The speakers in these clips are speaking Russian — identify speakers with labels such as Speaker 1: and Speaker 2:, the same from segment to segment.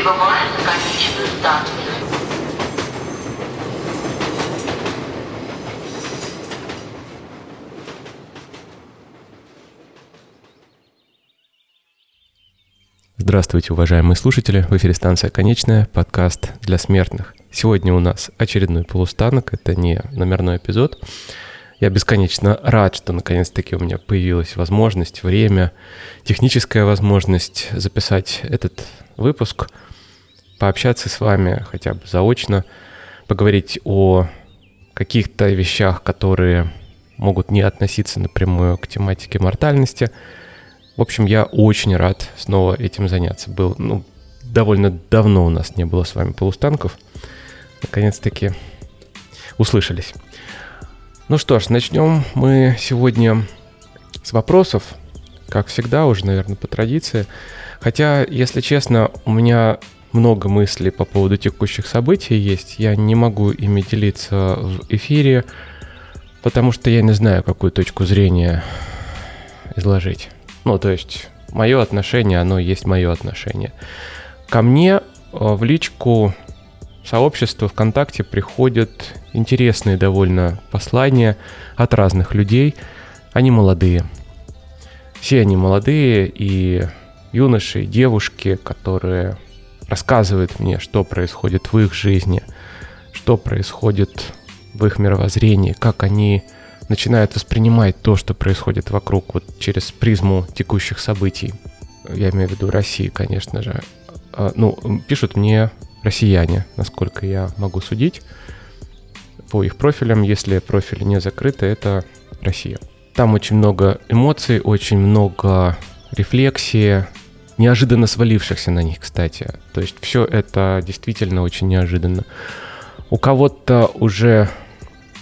Speaker 1: Прибываем на конечную станцию.
Speaker 2: Здравствуйте, уважаемые слушатели. В эфире станция «Конечная», подкаст для смертных. Сегодня у нас очередной полустанок, это не номерной эпизод. Я бесконечно рад, что наконец-таки у меня появилась возможность, время, техническая возможность записать этот выпуск, пообщаться с вами хотя бы заочно, поговорить о каких-то вещах, которые могут не относиться напрямую к тематике мортальности – в общем, я очень рад снова этим заняться. Был, ну, довольно давно у нас не было с вами полустанков. Наконец-таки услышались. Ну что ж, начнем мы сегодня с вопросов. Как всегда, уже, наверное, по традиции. Хотя, если честно, у меня много мыслей по поводу текущих событий есть. Я не могу ими делиться в эфире, потому что я не знаю, какую точку зрения изложить. Ну, то есть, мое отношение, оно есть мое отношение. Ко мне э, в личку сообщества ВКонтакте приходят интересные довольно послания от разных людей. Они молодые. Все они молодые, и юноши, и девушки, которые рассказывают мне, что происходит в их жизни, что происходит в их мировоззрении, как они начинают воспринимать то, что происходит вокруг, вот через призму текущих событий. Я имею в виду России, конечно же. А, ну, пишут мне россияне, насколько я могу судить. По их профилям, если профили не закрыты, это Россия. Там очень много эмоций, очень много рефлексии, неожиданно свалившихся на них, кстати. То есть все это действительно очень неожиданно. У кого-то уже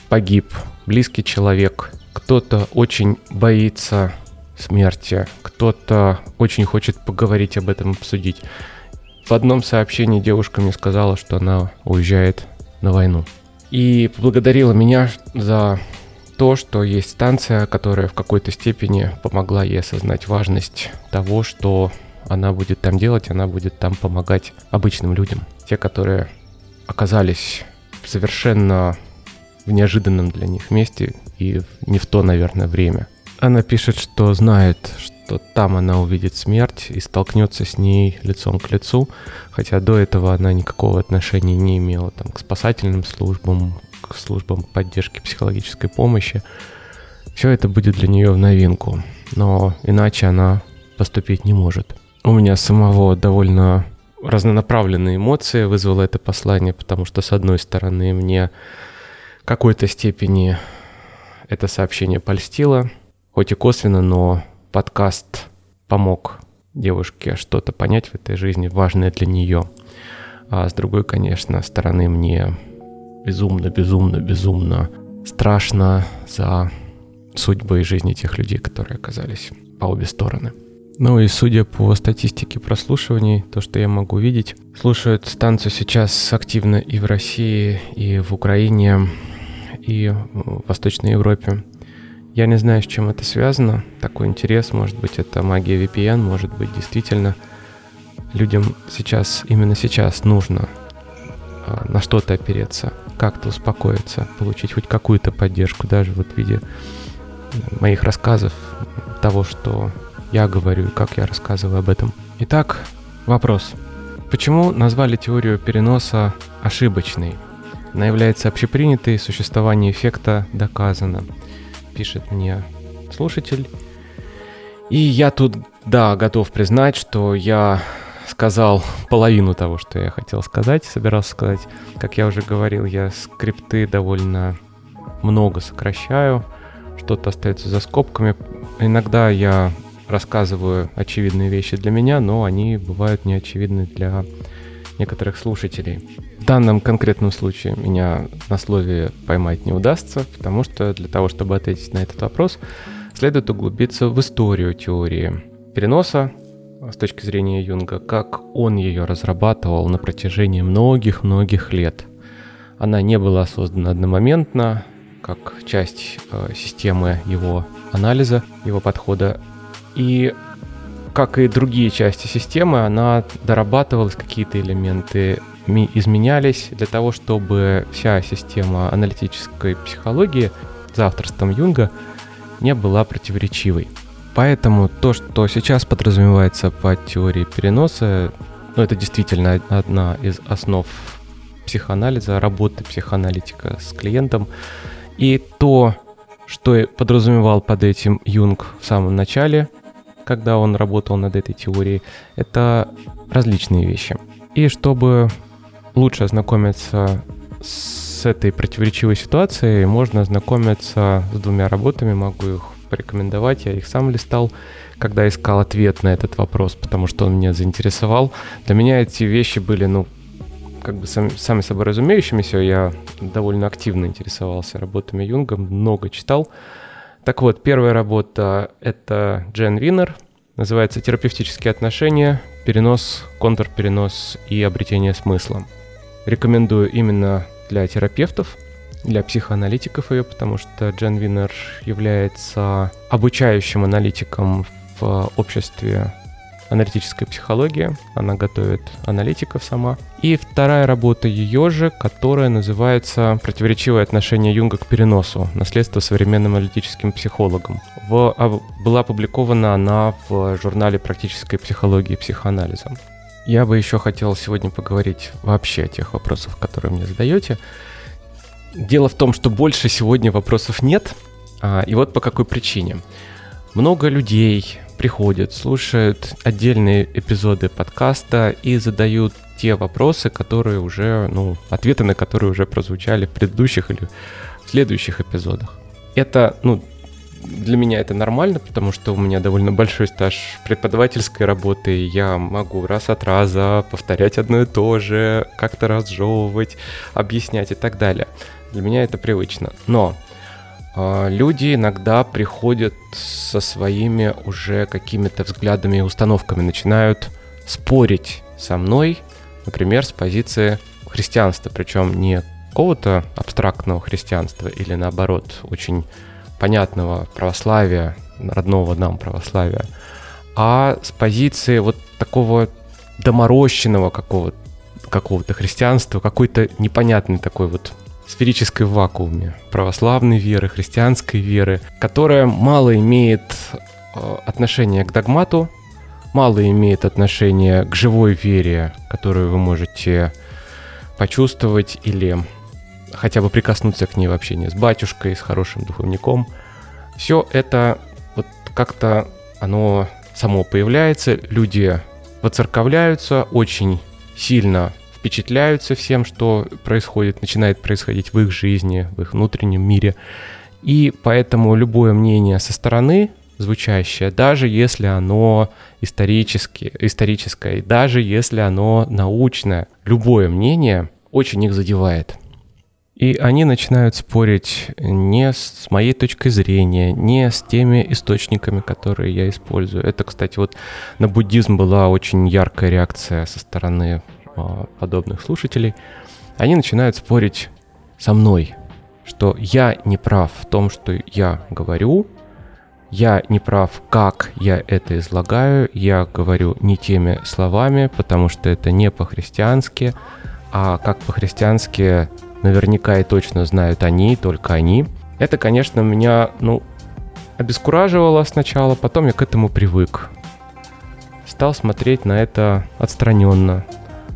Speaker 2: погиб близкий человек, кто-то очень боится смерти, кто-то очень хочет поговорить об этом, обсудить. В одном сообщении девушка мне сказала, что она уезжает на войну. И поблагодарила меня за то, что есть станция, которая в какой-то степени помогла ей осознать важность того, что она будет там делать, она будет там помогать обычным людям. Те, которые оказались совершенно в неожиданном для них месте и не в то, наверное, время. Она пишет, что знает, что там она увидит смерть и столкнется с ней лицом к лицу, хотя до этого она никакого отношения не имела там, к спасательным службам, к службам поддержки психологической помощи. Все это будет для нее в новинку, но иначе она поступить не может. У меня самого довольно разнонаправленные эмоции вызвало это послание, потому что, с одной стороны, мне какой-то степени это сообщение польстило, хоть и косвенно, но подкаст помог девушке что-то понять в этой жизни, важное для нее. А с другой, конечно, стороны мне безумно, безумно, безумно страшно за судьбы и жизни тех людей, которые оказались по обе стороны. Ну и судя по статистике прослушиваний, то, что я могу видеть, слушают станцию сейчас активно и в России, и в Украине, и в Восточной Европе. Я не знаю, с чем это связано. Такой интерес, может быть, это магия VPN, может быть, действительно людям сейчас, именно сейчас нужно а, на что-то опереться, как-то успокоиться, получить хоть какую-то поддержку, даже вот в виде моих рассказов, того, что я говорю и как я рассказываю об этом. Итак, вопрос. Почему назвали теорию переноса ошибочной? Она является общепринятой, существование эффекта доказано, пишет мне слушатель. И я тут, да, готов признать, что я сказал половину того, что я хотел сказать, собирался сказать. Как я уже говорил, я скрипты довольно много сокращаю, что-то остается за скобками. Иногда я рассказываю очевидные вещи для меня, но они бывают неочевидны для некоторых слушателей. Данном конкретном случае меня на слове поймать не удастся, потому что для того, чтобы ответить на этот вопрос, следует углубиться в историю теории переноса с точки зрения Юнга, как он ее разрабатывал на протяжении многих-многих лет. Она не была создана одномоментно, как часть э, системы его анализа, его подхода. И как и другие части системы, она дорабатывалась, какие-то элементы изменялись для того, чтобы вся система аналитической психологии за авторством Юнга не была противоречивой. Поэтому то, что сейчас подразумевается по теории переноса, ну, это действительно одна из основ психоанализа, работы психоаналитика с клиентом. И то, что подразумевал под этим Юнг в самом начале, когда он работал над этой теорией, это различные вещи. И чтобы лучше ознакомиться с этой противоречивой ситуацией, можно ознакомиться с двумя работами, могу их порекомендовать. Я их сам листал, когда искал ответ на этот вопрос, потому что он меня заинтересовал. Для меня эти вещи были, ну, как бы сами, сами собой разумеющимися. Я довольно активно интересовался работами Юнга, много читал. Так вот, первая работа — это Джен Винер, называется «Терапевтические отношения. Перенос, контрперенос и обретение смысла». Рекомендую именно для терапевтов, для психоаналитиков ее, потому что Джен Винер является обучающим аналитиком в обществе аналитической психологии. Она готовит аналитиков сама. И вторая работа ее же, которая называется «Противоречивое отношение Юнга к переносу. Наследство современным аналитическим психологам». В, а, была опубликована она в журнале практической психологии и психоанализа. Я бы еще хотел сегодня поговорить вообще о тех вопросах, которые мне задаете. Дело в том, что больше сегодня вопросов нет, а, и вот по какой причине. Много людей приходят, слушают отдельные эпизоды подкаста и задают те вопросы, которые уже, ну, ответы на которые уже прозвучали в предыдущих или в следующих эпизодах. Это, ну, для меня это нормально, потому что у меня довольно большой стаж преподавательской работы, я могу раз от раза повторять одно и то же, как-то разжевывать, объяснять и так далее. Для меня это привычно. Но а, люди иногда приходят со своими уже какими-то взглядами и установками, начинают спорить со мной, например, с позиции христианства, причем не какого-то абстрактного христианства или наоборот очень понятного православия, родного нам православия, а с позиции вот такого доморощенного какого-то какого-то христианства, какой-то непонятный такой вот сферической вакууме православной веры, христианской веры, которая мало имеет э, отношение к догмату, мало имеет отношение к живой вере, которую вы можете почувствовать или хотя бы прикоснуться к ней в общении с батюшкой, с хорошим духовником. Все это вот как-то оно само появляется, люди воцерковляются, очень сильно впечатляются всем, что происходит, начинает происходить в их жизни, в их внутреннем мире. И поэтому любое мнение со стороны, звучащее, даже если оно исторически, историческое, даже если оно научное, любое мнение очень их задевает. И они начинают спорить не с моей точкой зрения, не с теми источниками, которые я использую. Это, кстати, вот на буддизм была очень яркая реакция со стороны а, подобных слушателей, они начинают спорить со мной, что я не прав в том, что я говорю, я не прав, как я это излагаю, я говорю не теми словами, потому что это не по-христиански, а как по-христиански наверняка и точно знают они, только они. Это, конечно, меня, ну, обескураживало сначала, потом я к этому привык. Стал смотреть на это отстраненно,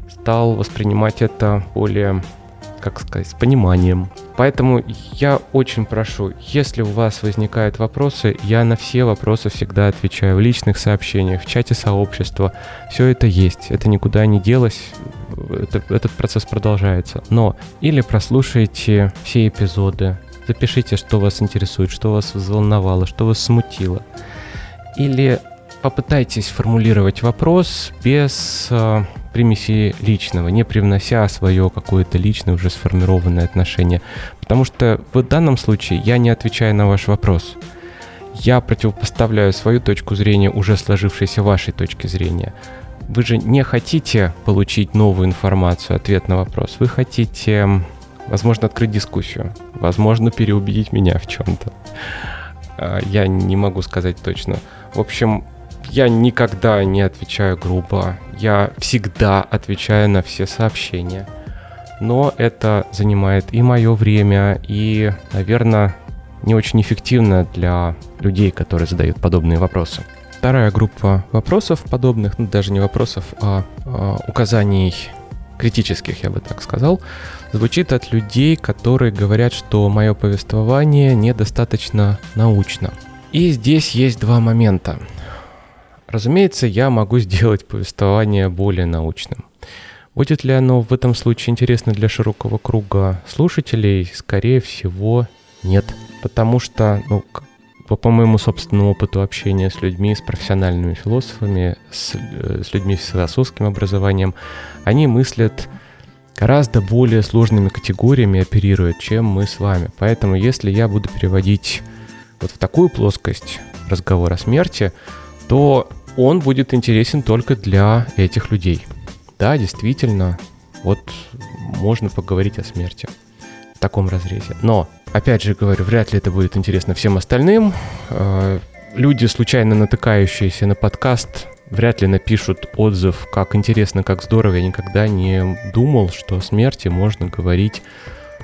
Speaker 2: стал воспринимать это более, как сказать, с пониманием. Поэтому я очень прошу, если у вас возникают вопросы, я на все вопросы всегда отвечаю в личных сообщениях, в чате сообщества. Все это есть, это никуда не делось, это, этот процесс продолжается. Но или прослушайте все эпизоды, запишите, что вас интересует, что вас взволновало, что вас смутило. Или попытайтесь формулировать вопрос без э, примеси личного, не привнося свое какое-то личное уже сформированное отношение. Потому что в данном случае я не отвечаю на ваш вопрос. Я противопоставляю свою точку зрения уже сложившейся вашей точки зрения. Вы же не хотите получить новую информацию, ответ на вопрос. Вы хотите, возможно, открыть дискуссию, возможно, переубедить меня в чем-то. А, я не могу сказать точно. В общем, я никогда не отвечаю грубо. Я всегда отвечаю на все сообщения. Но это занимает и мое время, и, наверное, не очень эффективно для людей, которые задают подобные вопросы. Вторая группа вопросов подобных, ну даже не вопросов, а, а указаний критических, я бы так сказал, звучит от людей, которые говорят, что мое повествование недостаточно научно. И здесь есть два момента. Разумеется, я могу сделать повествование более научным. Будет ли оно в этом случае интересно для широкого круга слушателей? Скорее всего, нет. Потому что, ну, по, моему собственному опыту общения с людьми, с профессиональными философами, с, э, с людьми с философским образованием, они мыслят гораздо более сложными категориями оперируют, чем мы с вами. Поэтому если я буду переводить вот в такую плоскость разговор о смерти, то он будет интересен только для этих людей. Да, действительно, вот можно поговорить о смерти в таком разрезе. Но Опять же говорю, вряд ли это будет интересно всем остальным. Э, люди, случайно натыкающиеся на подкаст, вряд ли напишут отзыв, как интересно, как здорово. Я никогда не думал, что о смерти можно говорить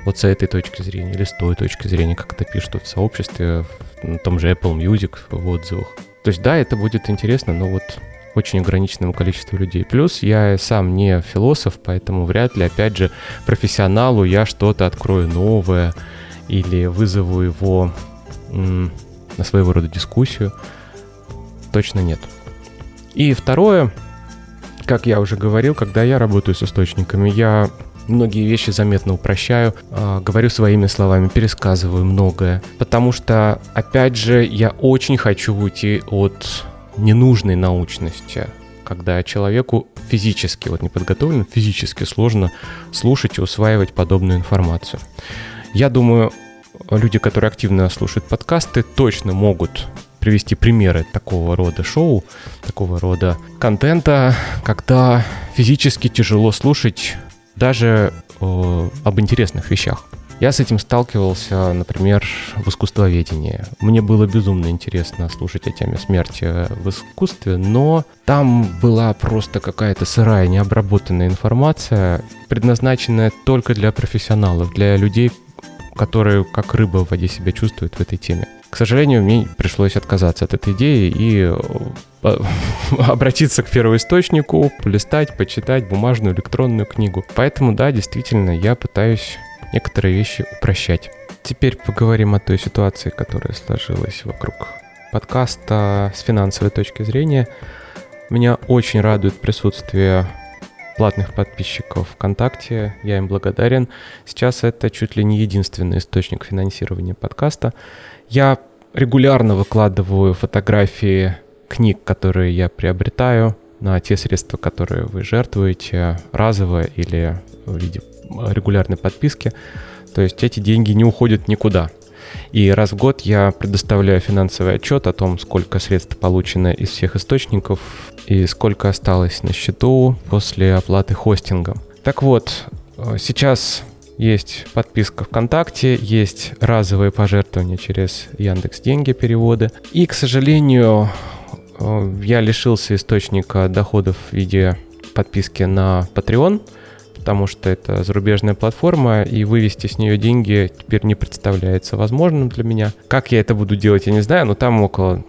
Speaker 2: вот с этой точки зрения или с той точки зрения, как это пишут в сообществе, в том же Apple Music в отзывах. То есть да, это будет интересно, но вот очень ограниченному количеству людей. Плюс я сам не философ, поэтому вряд ли, опять же, профессионалу я что-то открою новое, или вызову его на своего рода дискуссию, точно нет. И второе, как я уже говорил, когда я работаю с источниками, я многие вещи заметно упрощаю, э, говорю своими словами, пересказываю многое, потому что, опять же, я очень хочу уйти от ненужной научности, когда человеку физически, вот не подготовлен, физически сложно слушать и усваивать подобную информацию. Я думаю, люди, которые активно слушают подкасты, точно могут привести примеры такого рода шоу, такого рода контента, когда физически тяжело слушать даже э, об интересных вещах. Я с этим сталкивался, например, в искусствоведении. Мне было безумно интересно слушать о теме смерти в искусстве, но там была просто какая-то сырая, необработанная информация, предназначенная только для профессионалов, для людей, которые как рыба в воде себя чувствуют в этой теме. К сожалению, мне пришлось отказаться от этой идеи и э, обратиться к первоисточнику, полистать, почитать бумажную электронную книгу. Поэтому, да, действительно, я пытаюсь некоторые вещи упрощать. Теперь поговорим о той ситуации, которая сложилась вокруг подкаста с финансовой точки зрения. Меня очень радует присутствие платных подписчиков ВКонтакте, я им благодарен. Сейчас это чуть ли не единственный источник финансирования подкаста. Я регулярно выкладываю фотографии книг, которые я приобретаю, на те средства, которые вы жертвуете, разово или в виде регулярной подписки. То есть эти деньги не уходят никуда. И раз в год я предоставляю финансовый отчет о том, сколько средств получено из всех источников и сколько осталось на счету после оплаты хостинга. Так вот, э, сейчас есть подписка ВКонтакте, есть разовые пожертвования через Яндекс Деньги переводы. И, к сожалению, э, я лишился источника доходов в виде подписки на Patreon – потому что это зарубежная платформа, и вывести с нее деньги теперь не представляется возможным для меня. Как я это буду делать, я не знаю, но там около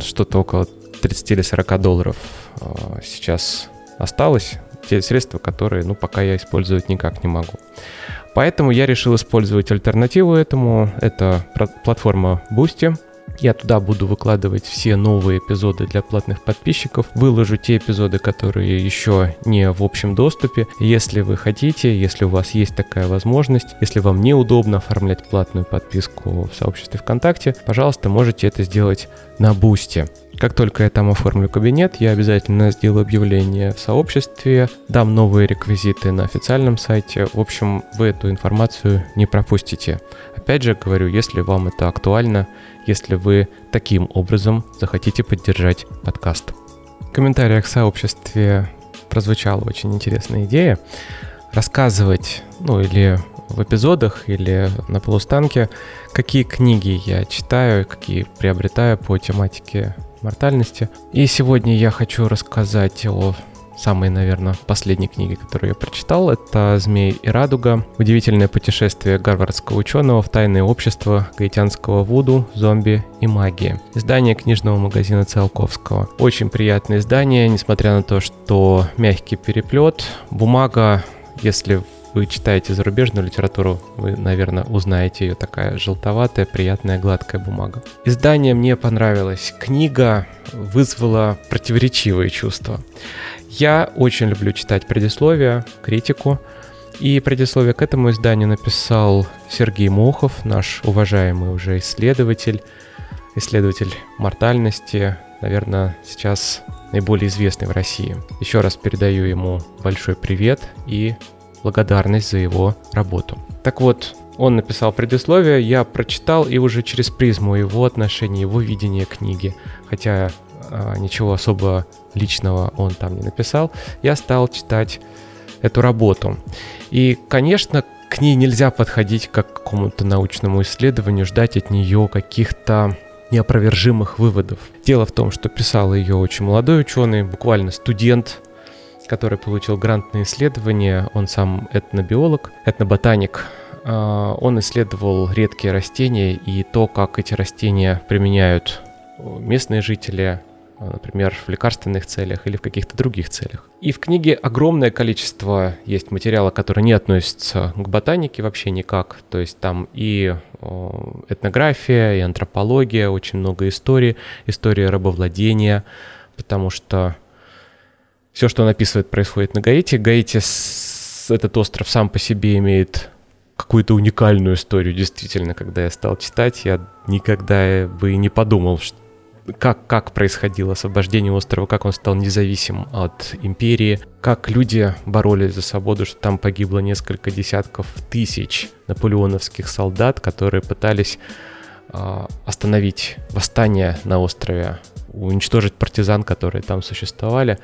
Speaker 2: что-то около 30 или 40 долларов а, сейчас осталось. Те средства, которые, ну, пока я использовать никак не могу. Поэтому я решил использовать альтернативу этому. Это платформа Boosty. Я туда буду выкладывать все новые эпизоды для платных подписчиков. Выложу те эпизоды, которые еще не в общем доступе. Если вы хотите, если у вас есть такая возможность, если вам неудобно оформлять платную подписку в сообществе ВКонтакте, пожалуйста, можете это сделать на Бусте. Как только я там оформлю кабинет, я обязательно сделаю объявление в сообществе, дам новые реквизиты на официальном сайте. В общем, вы эту информацию не пропустите. Опять же говорю, если вам это актуально, если вы таким образом захотите поддержать подкаст. В комментариях в сообществе прозвучала очень интересная идея рассказывать, ну или в эпизодах или на полустанке, какие книги я читаю, какие приобретаю по тематике мортальности. И сегодня я хочу рассказать о самой, наверное, последней книги, которую я прочитал, это «Змей и радуга. Удивительное путешествие гарвардского ученого в тайное общество гаитянского вуду, зомби и магии». Издание книжного магазина Циолковского. Очень приятное издание, несмотря на то, что мягкий переплет, бумага, если вы читаете зарубежную литературу, вы, наверное, узнаете ее такая желтоватая, приятная, гладкая бумага. Издание мне понравилось. Книга вызвала противоречивые чувства. Я очень люблю читать предисловия, критику. И предисловие к этому изданию написал Сергей Мохов, наш уважаемый уже исследователь, исследователь мортальности, наверное, сейчас наиболее известный в России. Еще раз передаю ему большой привет и благодарность за его работу. Так вот, он написал предисловие, я прочитал и уже через призму его отношений, его видения книги, хотя ничего особо личного он там не написал, я стал читать эту работу. И, конечно, к ней нельзя подходить как к какому-то научному исследованию, ждать от нее каких-то неопровержимых выводов. Дело в том, что писал ее очень молодой ученый, буквально студент, который получил грант на исследование. Он сам этнобиолог, этноботаник. А, он исследовал редкие растения и то, как эти растения применяют местные жители а, например, в лекарственных целях или в каких-то других целях. И в книге огромное количество есть материала, который не относится к ботанике вообще никак. То есть там и этнография, и антропология, очень много истории, история рабовладения, потому что все, что он описывает, происходит на Гаити. Гаити, этот остров сам по себе имеет какую-то уникальную историю, действительно, когда я стал читать, я никогда бы и не подумал, что как, как происходило освобождение острова, как он стал независим от империи, как люди боролись за свободу, что там погибло несколько десятков тысяч наполеоновских солдат, которые пытались э, остановить восстание на острове, уничтожить партизан, которые там существовали.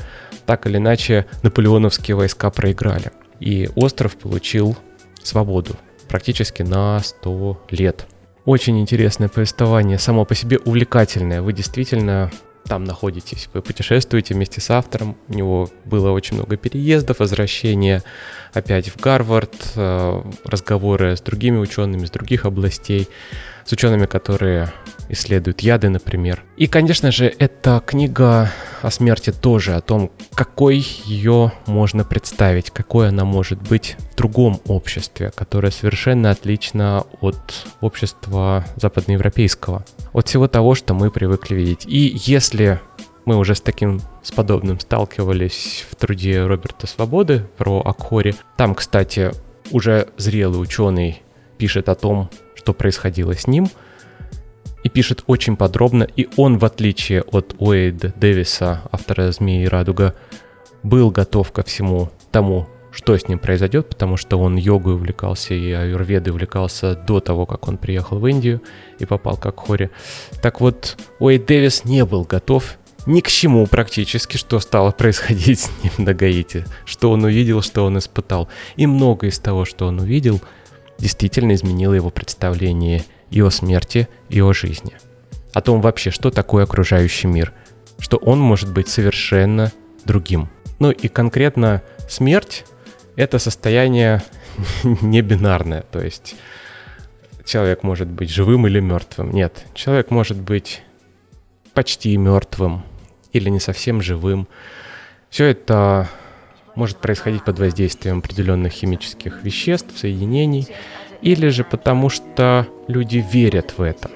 Speaker 2: Так или иначе, наполеоновские войска проиграли. И остров получил свободу практически на 100 лет. Очень интересное повествование, само по себе увлекательное. Вы действительно там находитесь, вы путешествуете вместе с автором. У него было очень много переездов, возвращения опять в Гарвард, э, разговоры с другими учеными из других областей с учеными, которые исследуют яды, например. И, конечно же, эта книга о смерти тоже, о том, какой ее можно представить, какой она может быть в другом обществе, которое совершенно отлично от общества западноевропейского, от всего того, что мы привыкли видеть. И если мы уже с таким, с подобным сталкивались в труде Роберта Свободы про Акхори, там, кстати, уже зрелый ученый пишет о том, что происходило с ним, и пишет очень подробно, и он, в отличие от Уэйда Дэвиса, автора «Змеи и радуга», был готов ко всему тому, что с ним произойдет, потому что он йогой увлекался и аюрведой увлекался до того, как он приехал в Индию и попал как Хори. Так вот, Уэйд Дэвис не был готов ни к чему практически, что стало происходить с ним на Гаити, что он увидел, что он испытал. И многое из того, что он увидел, действительно изменило его представление и о смерти, и о жизни. О том вообще, что такое окружающий мир, что он может быть совершенно другим. Ну и конкретно смерть — это состояние не бинарное, то есть человек может быть живым или мертвым. Нет, человек может быть почти мертвым или не совсем живым. Все это может происходить под воздействием определенных химических веществ, соединений, или же потому что люди верят в это.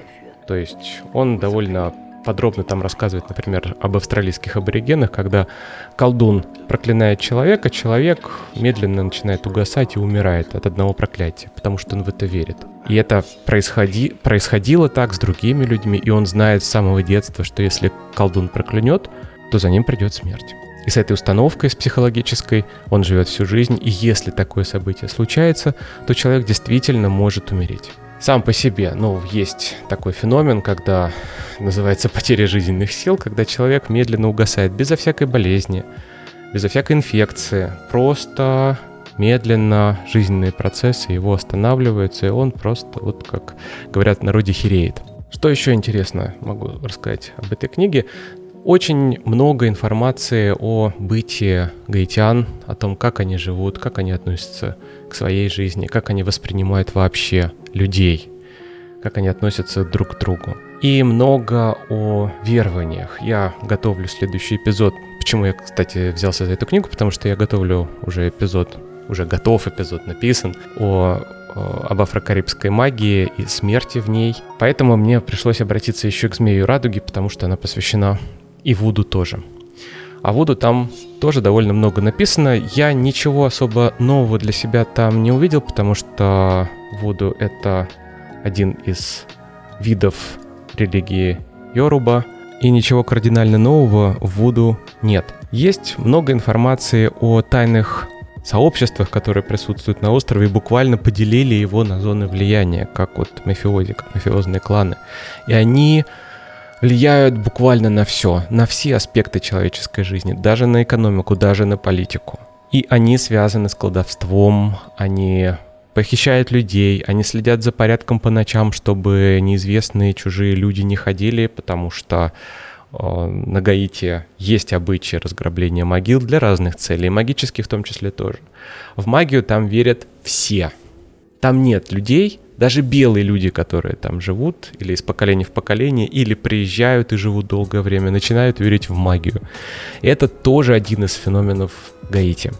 Speaker 2: То есть он довольно подробно там рассказывает, например, об австралийских аборигенах, когда колдун проклинает человека, человек медленно начинает угасать и умирает от одного проклятия, потому что он в это верит. И это происходи, происходило так с другими людьми, и он знает с самого детства, что если колдун проклянет, то за ним придет смерть. И с этой установкой, с психологической, он живет всю жизнь, и если такое событие случается, то человек действительно может умереть. Сам по себе, ну, есть такой феномен, когда называется потеря жизненных сил, когда человек медленно угасает, безо всякой болезни, безо всякой инфекции, просто медленно жизненные процессы его останавливаются, и он просто, вот как говорят в народе, хереет. Что еще интересно могу рассказать об этой книге? Очень много информации о бытии гаитян, о том, как они живут, как они относятся к своей жизни, как они воспринимают вообще людей, как они относятся друг к другу. И много о верованиях. Я готовлю следующий эпизод. Почему я, кстати, взялся за эту книгу? Потому что я готовлю уже эпизод, уже готов эпизод написан о об афрокарибской магии и смерти в ней. Поэтому мне пришлось обратиться еще к Змею Радуги, потому что она посвящена и Вуду тоже. А Вуду там тоже довольно много написано. Я ничего особо нового для себя там не увидел, потому что Вуду — это один из видов религии Йоруба, и ничего кардинально нового в Вуду нет. Есть много информации о тайных сообществах, которые присутствуют на острове, буквально поделили его на зоны влияния, как вот мафиози, как мафиозные кланы. И они влияют буквально на все, на все аспекты человеческой жизни, даже на экономику, даже на политику. И они связаны с колдовством, они похищают людей, они следят за порядком по ночам, чтобы неизвестные чужие люди не ходили, потому что э, на Гаити есть обычаи разграбления могил для разных целей, магических в том числе тоже. В магию там верят все. Там нет людей, даже белые люди, которые там живут, или из поколения в поколение, или приезжают и живут долгое время, начинают верить в магию. И это тоже один из феноменов Гаити.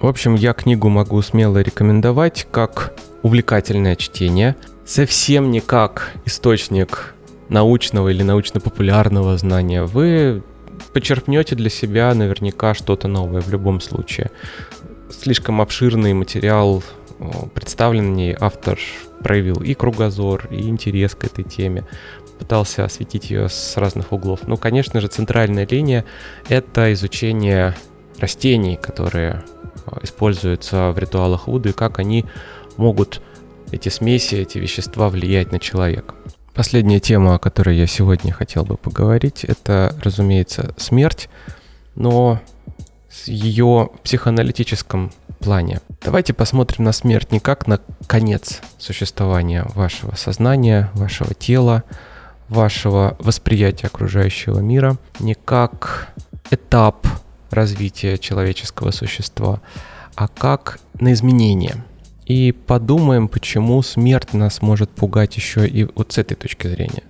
Speaker 2: В общем, я книгу могу смело рекомендовать как увлекательное чтение, совсем не как источник научного или научно-популярного знания. Вы почерпнете для себя наверняка что-то новое в любом случае. Слишком обширный материал представлен мне автор проявил и кругозор, и интерес к этой теме, пытался осветить ее с разных углов. Ну, конечно же, центральная линия — это изучение растений, которые а, используются в ритуалах Вуды, и как они могут, эти смеси, эти вещества влиять на человека. Последняя тема, о которой я сегодня хотел бы поговорить, это, разумеется, смерть, но с ее психоаналитическом плане. Давайте посмотрим на смерть не как на конец существования вашего сознания, вашего тела, вашего восприятия окружающего мира, не как этап развития человеческого существа, а как на изменение. И подумаем, почему смерть нас может пугать еще и вот с этой точки зрения.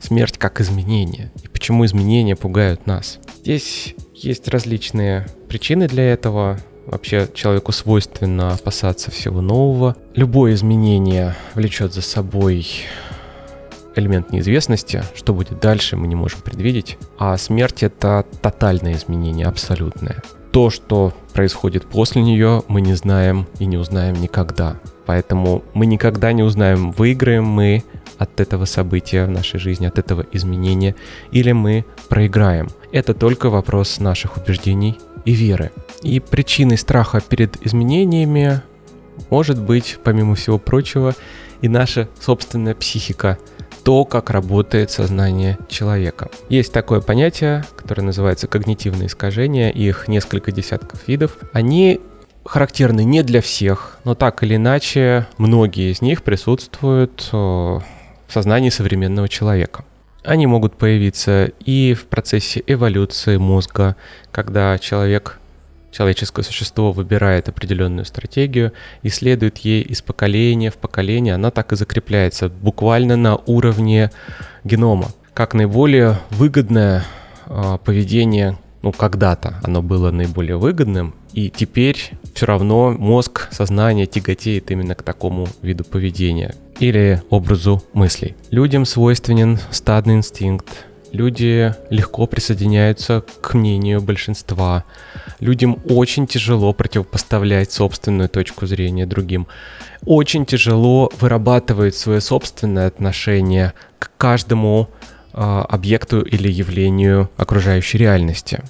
Speaker 2: Смерть как изменение. И почему изменения пугают нас. Здесь есть различные причины для этого. Вообще человеку свойственно опасаться всего нового. Любое изменение влечет за собой элемент неизвестности, что будет дальше, мы не можем предвидеть. А смерть — это тотальное изменение, абсолютное. То, что происходит после нее, мы не знаем и не узнаем никогда. Поэтому мы никогда не узнаем, выиграем мы от этого события в нашей жизни, от этого изменения, или мы проиграем. Это только вопрос наших убеждений и веры. И причиной страха перед изменениями может быть, помимо всего прочего, и наша собственная психика, то, как работает сознание человека. Есть такое понятие, которое называется когнитивные искажения, их несколько десятков видов. Они характерны не для всех, но так или иначе многие из них присутствуют э, в сознании современного человека. Они могут появиться и в процессе эволюции мозга, когда человек человеческое существо выбирает определенную стратегию и следует ей из поколения в поколение, она так и закрепляется буквально на уровне генома. Как наиболее выгодное э, поведение, ну когда-то оно было наиболее выгодным, и теперь все равно мозг, сознание тяготеет именно к такому виду поведения или образу мыслей. Людям свойственен стадный инстинкт, люди легко присоединяются к мнению большинства. Людям очень тяжело противопоставлять собственную точку зрения другим. Очень тяжело вырабатывать свое собственное отношение к каждому э, объекту или явлению окружающей реальности.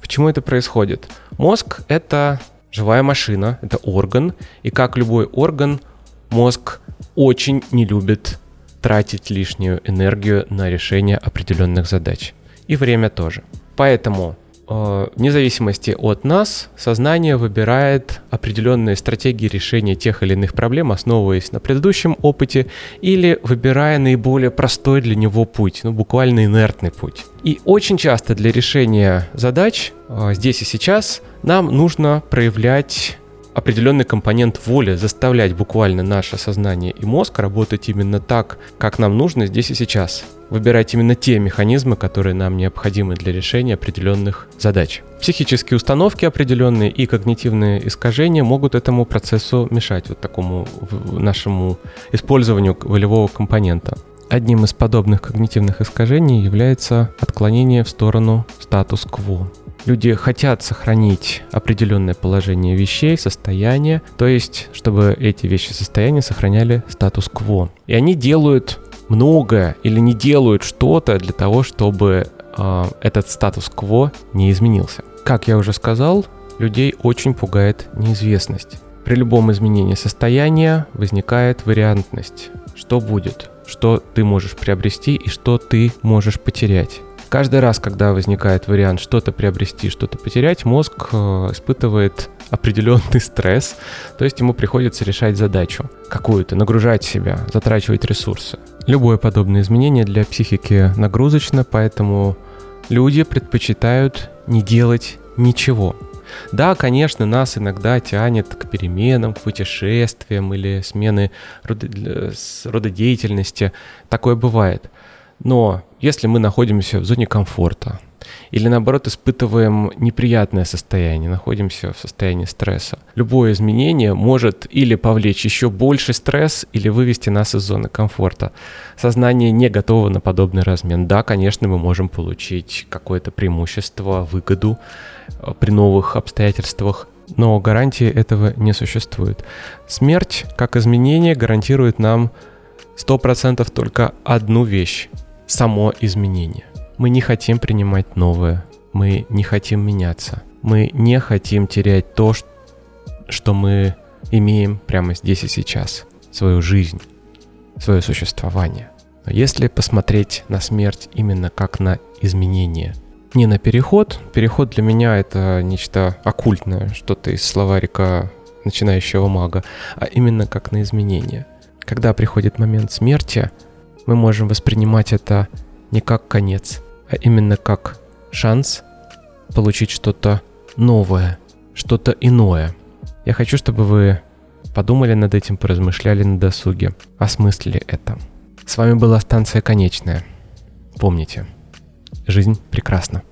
Speaker 2: Почему это происходит? Мозг — это живая машина, это орган, и как любой орган, мозг очень не любит тратить лишнюю энергию на решение определенных задач. И время тоже. Поэтому вне зависимости от нас, сознание выбирает определенные стратегии решения тех или иных проблем, основываясь на предыдущем опыте, или выбирая наиболее простой для него путь, ну, буквально инертный путь. И очень часто для решения задач э, здесь и сейчас нам нужно проявлять определенный компонент воли, заставлять буквально наше сознание и мозг работать именно так, как нам нужно здесь и сейчас. Выбирать именно те механизмы, которые нам необходимы для решения определенных задач. Психические установки определенные и когнитивные искажения могут этому процессу мешать, вот такому нашему использованию волевого компонента. Одним из подобных когнитивных искажений является отклонение в сторону статус-кво. Люди хотят сохранить определенное положение вещей, состояние, то есть, чтобы эти вещи состояния сохраняли статус-кво. И они делают многое или не делают что-то для того, чтобы э, этот статус-кво не изменился. Как я уже сказал, людей очень пугает неизвестность. При любом изменении состояния возникает вариантность. Что будет? Что ты можешь приобрести и что ты можешь потерять? Каждый раз, когда возникает вариант что-то приобрести, что-то потерять, мозг э, испытывает определенный стресс, то есть ему приходится решать задачу какую-то, нагружать себя, затрачивать ресурсы. Любое подобное изменение для психики нагрузочно, поэтому люди предпочитают не делать ничего. Да, конечно, нас иногда тянет к переменам, к путешествиям или смены рода, деятельности. Такое бывает. Но если мы находимся в зоне комфорта, или наоборот испытываем неприятное состояние, находимся в состоянии стресса. Любое изменение может или повлечь еще больше стресс, или вывести нас из зоны комфорта. Сознание не готово на подобный размен. Да, конечно, мы можем получить какое-то преимущество, выгоду э, при новых обстоятельствах, но гарантии этого не существует. Смерть, как изменение, гарантирует нам 100% только одну вещь само изменение. Мы не хотим принимать новое, мы не хотим меняться, мы не хотим терять то, что мы имеем прямо здесь и сейчас, свою жизнь, свое существование. Но если посмотреть на смерть именно как на изменение, не на переход, переход для меня это нечто оккультное, что-то из словарика начинающего мага, а именно как на изменение. Когда приходит момент смерти, мы можем воспринимать это не как конец, а именно как шанс получить что-то новое, что-то иное. Я хочу, чтобы вы подумали над этим, поразмышляли на досуге, осмыслили это. С вами была станция «Конечная». Помните, жизнь прекрасна.